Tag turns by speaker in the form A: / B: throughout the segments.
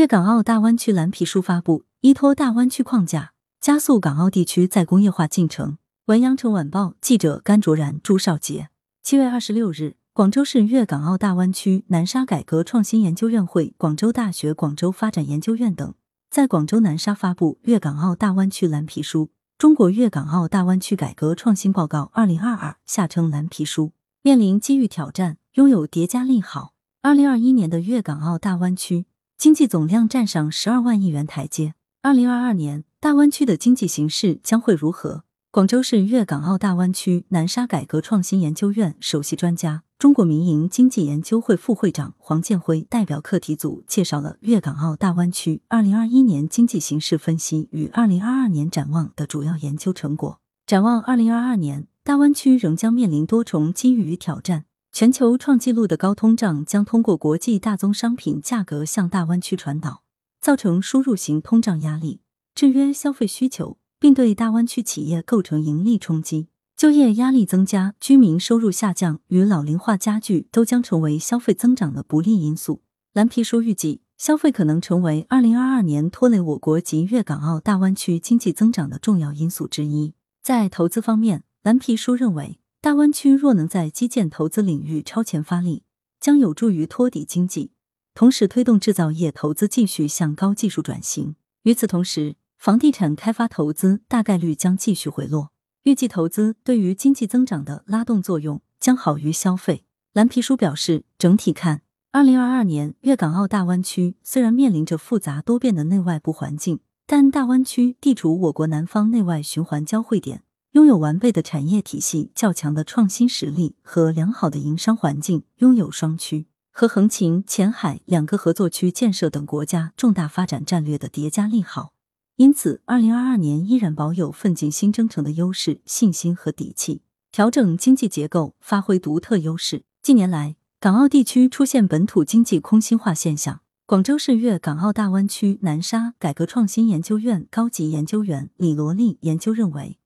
A: 粤港澳大湾区蓝皮书发布，依托大湾区框架，加速港澳地区再工业化进程。文阳城晚报记者甘卓然、朱少杰。七月二十六日，广州市粤港澳大湾区南沙改革创新研究院会、广州大学广州发展研究院等在广州南沙发布《粤港澳大湾区蓝皮书》《中国粤港澳大湾区改革创新报告（二零二二）》，下称蓝皮书。面临机遇挑战，拥有叠加利好。二零二一年的粤港澳大湾区。经济总量站上十二万亿元台阶。二零二二年，大湾区的经济形势将会如何？广州市粤港澳大湾区南沙改革创新研究院首席专家、中国民营经济研究会副会长黄建辉代表课题组介绍了粤港澳大湾区二零二一年经济形势分析与二零二二年展望的主要研究成果。展望二零二二年，大湾区仍将面临多重机遇与挑战。全球创纪录的高通胀将通过国际大宗商品价格向大湾区传导，造成输入型通胀压力，制约消费需求，并对大湾区企业构成盈利冲击。就业压力增加、居民收入下降与老龄化加剧都将成为消费增长的不利因素。蓝皮书预计，消费可能成为二零二二年拖累我国及粤港澳大湾区经济增长的重要因素之一。在投资方面，蓝皮书认为。大湾区若能在基建投资领域超前发力，将有助于托底经济，同时推动制造业投资继续向高技术转型。与此同时，房地产开发投资大概率将继续回落，预计投资对于经济增长的拉动作用将好于消费。蓝皮书表示，整体看，二零二二年粤港澳大湾区虽然面临着复杂多变的内外部环境，但大湾区地处我国南方内外循环交汇点。拥有完备的产业体系、较强的创新实力和良好的营商环境，拥有双区和横琴、前海两个合作区建设等国家重大发展战略的叠加利好，因此，二零二二年依然保有奋进新征程的优势、信心和底气，调整经济结构，发挥独特优势。近年来，港澳地区出现本土经济空心化现象。广州市粤港澳大湾区南沙改革创新研究院高级研究员李罗丽研究认为。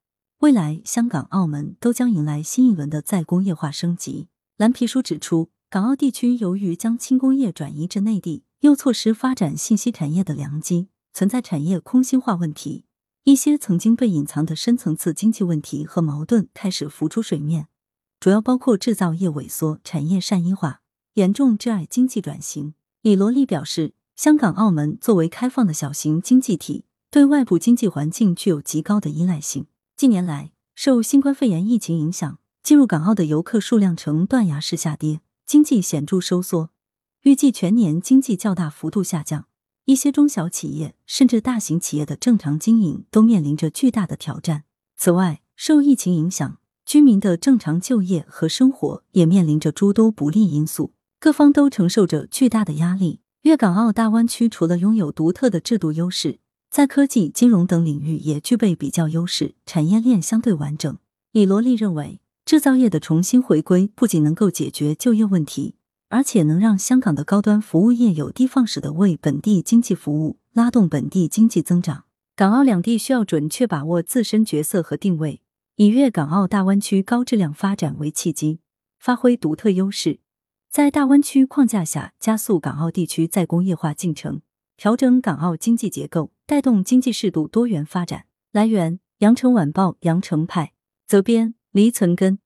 A: 未来，香港、澳门都将迎来新一轮的再工业化升级。蓝皮书指出，港澳地区由于将轻工业转移至内地，又错失发展信息产业的良机，存在产业空心化问题。一些曾经被隐藏的深层次经济问题和矛盾开始浮出水面，主要包括制造业萎缩、产业单一化，严重窒碍经济转型。李罗丽表示，香港、澳门作为开放的小型经济体，对外部经济环境具有极高的依赖性。近年来，受新冠肺炎疫情影响，进入港澳的游客数量呈断崖式下跌，经济显著收缩。预计全年经济较大幅度下降，一些中小企业甚至大型企业的正常经营都面临着巨大的挑战。此外，受疫情影响，居民的正常就业和生活也面临着诸多不利因素，各方都承受着巨大的压力。粤港澳大湾区除了拥有独特的制度优势，在科技、金融等领域也具备比较优势，产业链相对完整。李罗丽认为，制造业的重新回归不仅能够解决就业问题，而且能让香港的高端服务业有的放矢的为本地经济服务，拉动本地经济增长。港澳两地需要准确把握自身角色和定位，以粤港澳大湾区高质量发展为契机，发挥独特优势，在大湾区框架下加速港澳地区再工业化进程。调整港澳经济结构，带动经济适度多元发展。来源：羊城晚报羊城派，责编：黎存根。